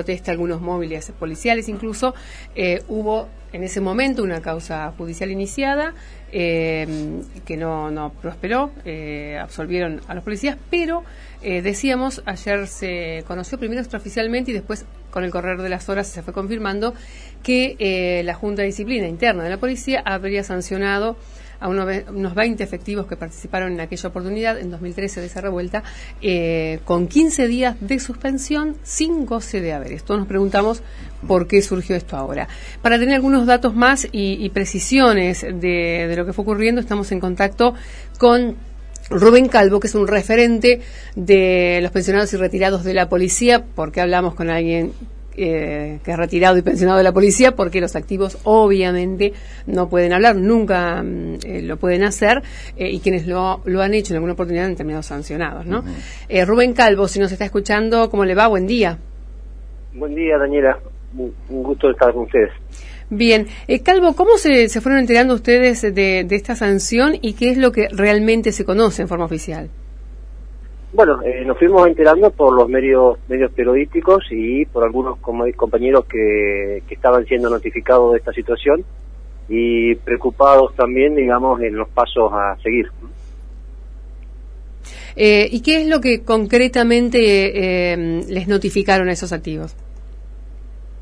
protesta algunos móviles policiales, incluso eh, hubo en ese momento una causa judicial iniciada eh, que no, no prosperó, eh, absolvieron a los policías, pero decíamos, ayer se conoció primero extraoficialmente y después con el correr de las horas se fue confirmando que la Junta de Disciplina Interna de la Policía habría sancionado a unos 20 efectivos que participaron en aquella oportunidad, en 2013 de esa revuelta, eh, con 15 días de suspensión sin goce de haber. Esto nos preguntamos por qué surgió esto ahora. Para tener algunos datos más y, precisiones de lo que fue ocurriendo, estamos en contacto con Rubén Calvo, que es un referente de los pensionados y retirados de la policía, porque hablamos con alguien eh, que ha retirado y pensionado de la policía, porque los activos obviamente no pueden hablar, nunca mm, eh, lo pueden hacer, eh, y quienes lo, lo, han hecho en alguna oportunidad han terminado sancionados. ¿no? Rubén Calvo, si nos está escuchando, ¿cómo le va? Buen día. Buen día, Daniela. Un gusto estar con ustedes. Bien, Calvo, ¿cómo se, se, fueron enterando ustedes de, de esta sanción y qué es lo que realmente se conoce en forma oficial? Bueno, eh, nos fuimos enterando por los medios medios periodísticos y por algunos compañeros que, que estaban siendo notificados de esta situación y preocupados también, digamos, en los pasos a seguir. Eh, ¿Y qué es lo que concretamente eh, les notificaron a esos activos?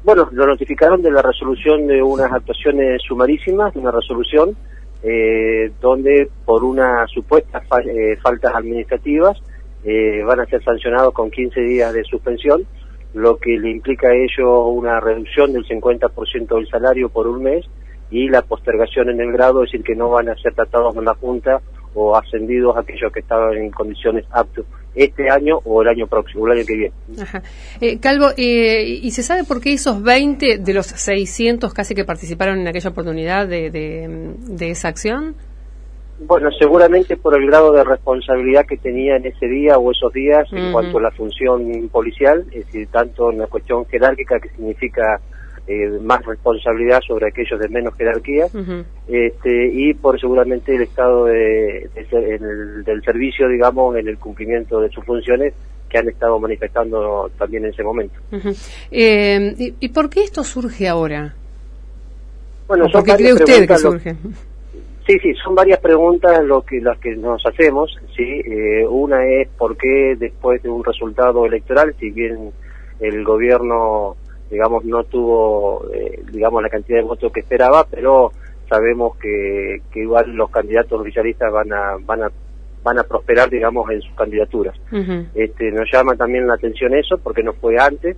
Bueno, lo notificaron de la resolución de unas actuaciones sumarísimas, de una resolución eh, donde por unas supuestas faltas administrativas eh, van a ser sancionados con 15 días de suspensión, lo que le implica a ellos una reducción del 50% del salario por un mes y la postergación en el grado, es decir, que no van a ser tratados en la Junta o ascendidos aquellos que estaban en condiciones aptos este año o el año próximo, el año que viene. Eh, Calvo, eh, ¿y se sabe por qué esos 20 de los 600 casi que participaron en aquella oportunidad de, de esa acción? Bueno, seguramente por el grado de responsabilidad que tenía en ese día o esos días en cuanto a la función policial, es decir, tanto en la cuestión jerárquica que significa eh, más responsabilidad sobre aquellos de menos jerarquía, este, y por seguramente el estado de, del servicio, digamos, en el cumplimiento de sus funciones que han estado manifestando también en ese momento. Eh, ¿y, por qué esto surge ahora? Bueno, ¿Por qué cree usted que surge? Sí, sí, son varias preguntas lo que, las que nos hacemos. sí eh, Una es por qué después de un resultado electoral, si bien el gobierno, digamos, no tuvo, eh, digamos, la cantidad de votos que esperaba, pero sabemos que, que igual los candidatos oficialistas van a, van a van a prosperar, digamos, en sus candidaturas. este, nos llama también la atención eso, porque no fue antes.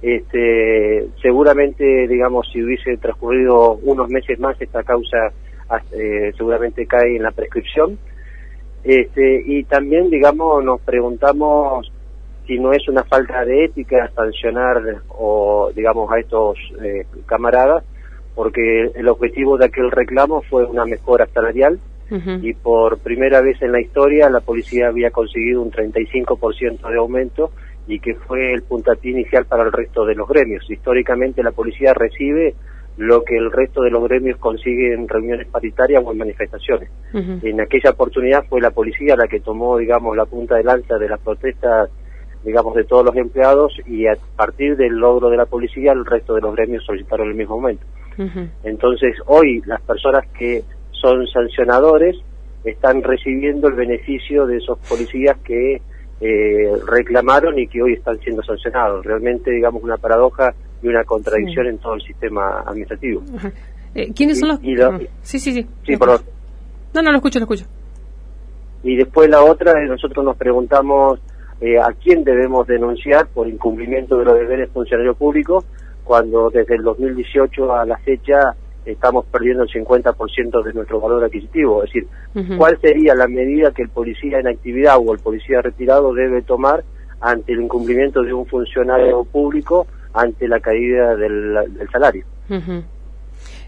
Este, seguramente, digamos, si hubiese transcurrido unos meses más esta causa eh, seguramente cae en la prescripción. Este, y también, digamos, nos preguntamos si no es una falta de ética sancionar o, digamos, a estos eh, camaradas, porque el objetivo de aquel reclamo fue una mejora salarial y por primera vez en la historia la policía había conseguido un 35% de aumento y que fue el puntapié inicial para el resto de los gremios. Históricamente la policía recibe lo que el resto de los gremios consiguen en reuniones paritarias o en manifestaciones. En aquella oportunidad fue la policía la que tomó, digamos, la punta de lanza de las protestas, digamos, de todos los empleados y a partir del logro de la policía el resto de los gremios solicitaron el mismo aumento. Entonces, hoy las personas que son sancionadores están recibiendo el beneficio de esos policías que eh, reclamaron y que hoy están siendo sancionados. Realmente, digamos, una paradoja y una contradicción en todo el sistema administrativo. Eh, ¿Quiénes son los...? sí, sí, sí. Sí, perdón. No, no, lo escucho, lo escucho. Y después la otra, nosotros nos preguntamos eh, a quién debemos denunciar por incumplimiento de los deberes funcionario público cuando desde el 2018 a la fecha estamos perdiendo el 50% de nuestro valor adquisitivo. Es decir, ¿cuál sería la medida que el policía en actividad o el policía retirado debe tomar ante el incumplimiento de un funcionario público ante la caída del, salario?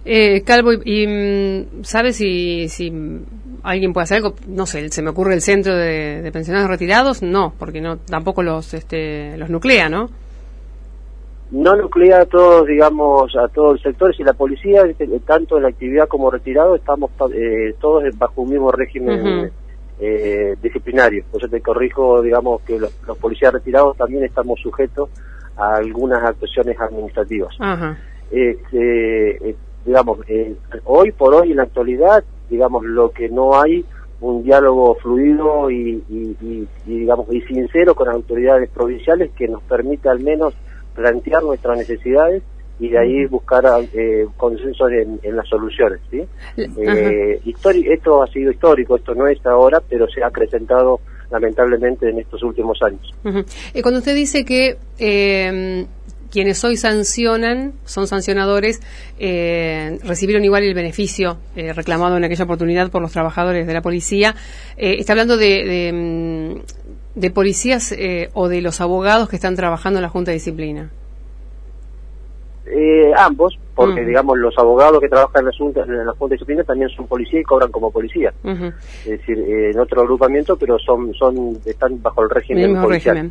eh, Calvo, ¿y mm, sabes si, si alguien puede hacer algo? No sé, se me ocurre el centro de, pensionados retirados, no, porque no tampoco los este, los nuclea, ¿no? no nuclea a todos, digamos, a todo el sector. Si la policía, este, tanto en la actividad como retirado, estamos eh, todos bajo un mismo régimen eh, disciplinario. Por eso te corrijo, digamos, que los, policías retirados también estamos sujetos a algunas actuaciones administrativas. Este, eh, digamos, eh, hoy por hoy en la actualidad, digamos, lo que no hay un diálogo fluido y, digamos y sincero con autoridades provinciales que nos permita al menos plantear nuestras necesidades y de ahí buscar eh, consenso en, las soluciones. ¿sí? Eh, esto ha sido histórico, esto no es ahora, pero se ha acrecentado lamentablemente en estos últimos años. y cuando usted dice que eh, quienes hoy sancionan, son sancionadores, eh, recibieron igual el beneficio eh, reclamado en aquella oportunidad por los trabajadores de la policía. Eh, está hablando de, de, mm, policías o de los abogados que están trabajando en la Junta de Disciplina. Ambos, porque mm. digamos los abogados que trabajan en la Junta, en la Junta Disciplina también son policías y cobran como policía. Es decir, en otro agrupamiento, pero son son están bajo el régimen policial.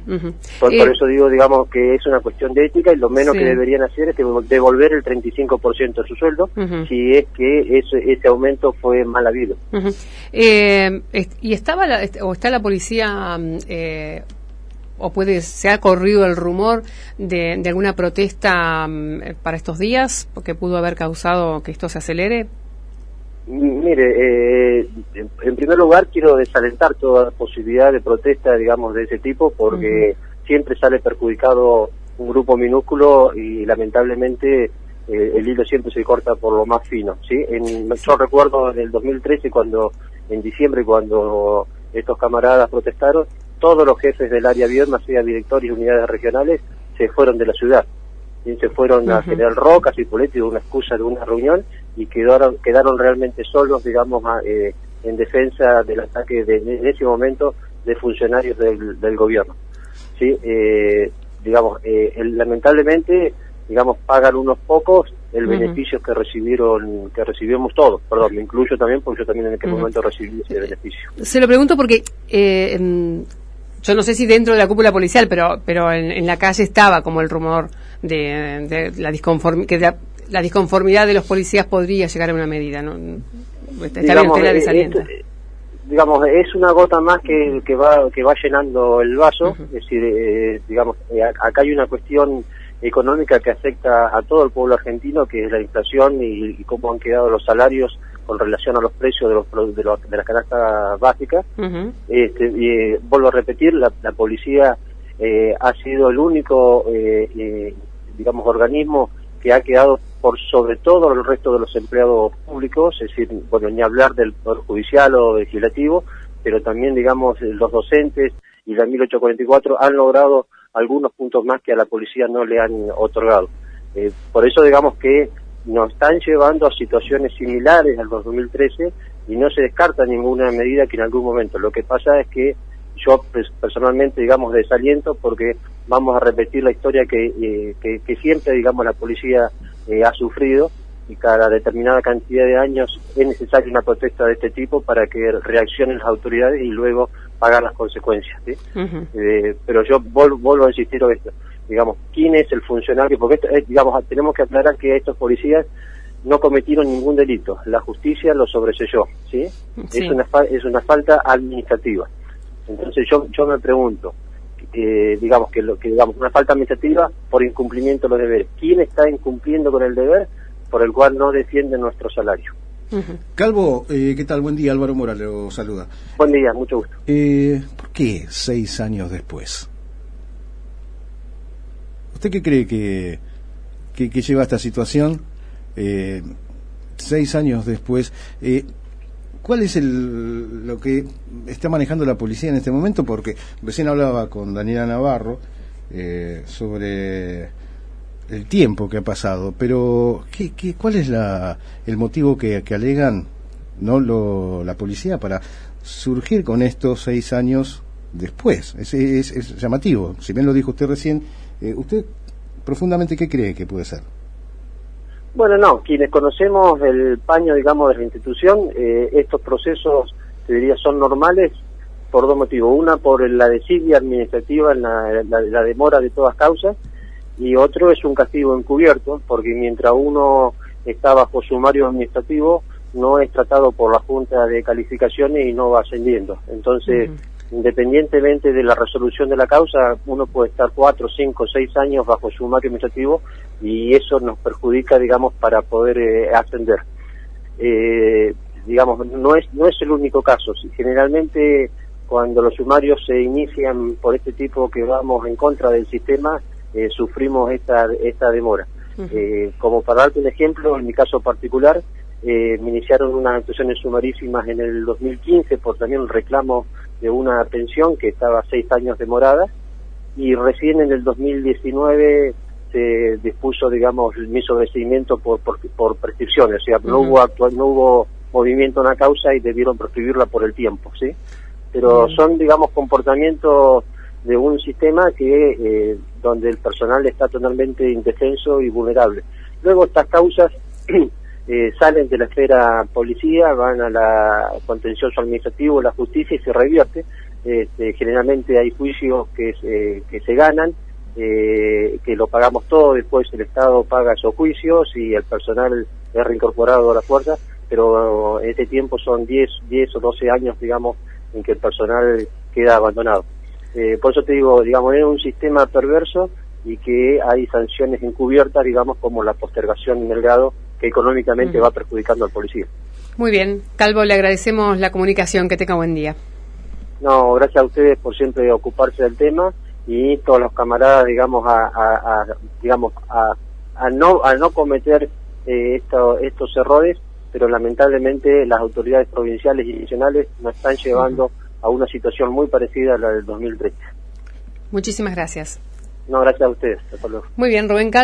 por, eso digo, digamos, que es una cuestión de ética y lo menos que deberían hacer es devolver el 35% de su sueldo si es que ese, ese aumento fue mal habido. Eh, ¿Y estaba o está la policía... O puede se ha corrido el rumor de, alguna protesta mm, para estos días que pudo haber causado que esto se acelere? Mire, eh, en primer lugar quiero desalentar toda posibilidad de protesta, digamos, de ese tipo, porque siempre sale perjudicado un grupo minúsculo y lamentablemente eh, el hilo siempre se corta por lo más fino, ¿sí? En, yo recuerdo en el 2013 cuando, en diciembre, cuando estos camaradas protestaron, todos los jefes del área más sea directores y unidades regionales, se fueron de la ciudad. Y se fueron a General Roca, y de una excusa de una reunión y quedaron, quedaron realmente solos, digamos, eh, en defensa del ataque de, en ese momento de funcionarios del, gobierno. ¿Sí? Eh, digamos, eh, lamentablemente, digamos, pagan unos pocos el beneficio que recibieron, que recibimos todos. Perdón, me incluyo también porque yo también en aquel momento recibí ese beneficio. Se lo pregunto porque eh, yo no sé si dentro de la cúpula policial, pero pero en, la calle estaba como el rumor de, la disconformidad que la, disconformidad de los policías podría llegar a una medida, ¿no? Está digamos, bien, eh, digamos, es una gota más que, que va que va llenando el vaso, es decir, eh, digamos, eh, acá hay una cuestión económica que afecta a todo el pueblo argentino, que es la inflación y cómo han quedado los salarios con relación a los precios de, los, de, los, de la canasta básica. este, y, eh, vuelvo a repetir, la, policía eh, ha sido el único, eh, digamos, organismo que ha quedado por sobre todo el resto de los empleados públicos, es decir, bueno, ni hablar del Poder Judicial o Legislativo, pero también, digamos, los docentes y la 1844 han logrado algunos puntos más que a la policía no le han otorgado. por eso, digamos que nos están llevando a situaciones similares al 2013 y no se descarta ninguna medida que en algún momento. Lo que pasa es que yo pues, personalmente, digamos, desaliento porque vamos a repetir la historia que, eh, que, siempre, digamos, la policía eh, ha sufrido y cada determinada cantidad de años es necesaria una protesta de este tipo para que reaccionen las autoridades y luego pagar las consecuencias. Eh, pero yo vuelvo a insistir en esto digamos, quién es el funcionario, porque digamos, tenemos que aclarar que estos policías no cometieron ningún delito, la justicia lo sobreselló, ¿sí? Es, una, es una falta administrativa. Entonces yo, yo me pregunto, eh, digamos que lo que digamos una falta administrativa por incumplimiento de los deberes. ¿Quién está incumpliendo con el deber por el cual no defiende nuestro salario? Calvo, eh, ¿qué tal? Buen día, Álvaro Morales lo saluda. Buen día, mucho gusto. Eh, ¿Por qué seis años después? ¿Usted qué cree que, que, lleva esta situación eh, seis años después? Eh, ¿Cuál es el, lo que está manejando la policía en este momento? Porque recién hablaba con Daniela Navarro eh, sobre el tiempo que ha pasado, pero ¿qué, qué, cuál es la, el motivo que, alegan no la policía para surgir con estos seis años después? Es, es, es llamativo. Si bien lo dijo usted recién, eh, ¿Usted profundamente qué cree que puede ser? Bueno, no, quienes conocemos el paño, digamos, de la institución, eh, estos procesos, te diría, son normales por dos motivos. Una, por la desidia administrativa, la, la, demora de todas causas, y otro es un castigo encubierto, porque mientras uno está bajo sumario administrativo, no es tratado por la Junta de Calificaciones y no va ascendiendo. Entonces, independientemente de la resolución de la causa, uno puede estar cuatro, cinco, seis años bajo sumario administrativo y eso nos perjudica, digamos, para poder eh, ascender. Eh, digamos, no es, no es el único caso. Generalmente, cuando los sumarios se inician por este tipo que vamos en contra del sistema, eh, sufrimos esta, esta demora. como para darte un ejemplo, en mi caso particular, me iniciaron unas actuaciones sumarísimas en el 2015 por también un reclamo de una pensión que estaba seis años demorada y recién en el 2019 se dispuso, digamos, mi sobreseimiento por, por, por prescripciones, o sea, no, hubo actual, no hubo movimiento en la causa y debieron prescribirla por el tiempo, ¿sí? Pero son, digamos, comportamientos de un sistema que eh, donde el personal está totalmente indefenso y vulnerable. Luego estas causas eh, salen de la esfera policía, van a la contencioso administrativo, la justicia y se revierte. Este, generalmente hay juicios que, se, que se ganan, eh, que lo pagamos todo, después el Estado paga esos juicios y el personal es reincorporado a la fuerza, pero en este tiempo son 10, 10 o 12 años, digamos, en que el personal queda abandonado. Eh, por eso te digo, digamos, es un sistema perverso y que hay sanciones encubiertas, digamos, como la postergación en el grado que económicamente va perjudicando al policía. Muy bien. Calvo, le agradecemos la comunicación. Que tenga buen día. No, gracias a ustedes por siempre ocuparse del tema y todos los camaradas, digamos, a, digamos, a, no, a no cometer eh, estos errores, pero lamentablemente las autoridades provinciales y nacionales nos están llevando a una situación muy parecida a la del 2013. Muchísimas gracias. No, gracias a ustedes. Muy bien, Rubén Calvo.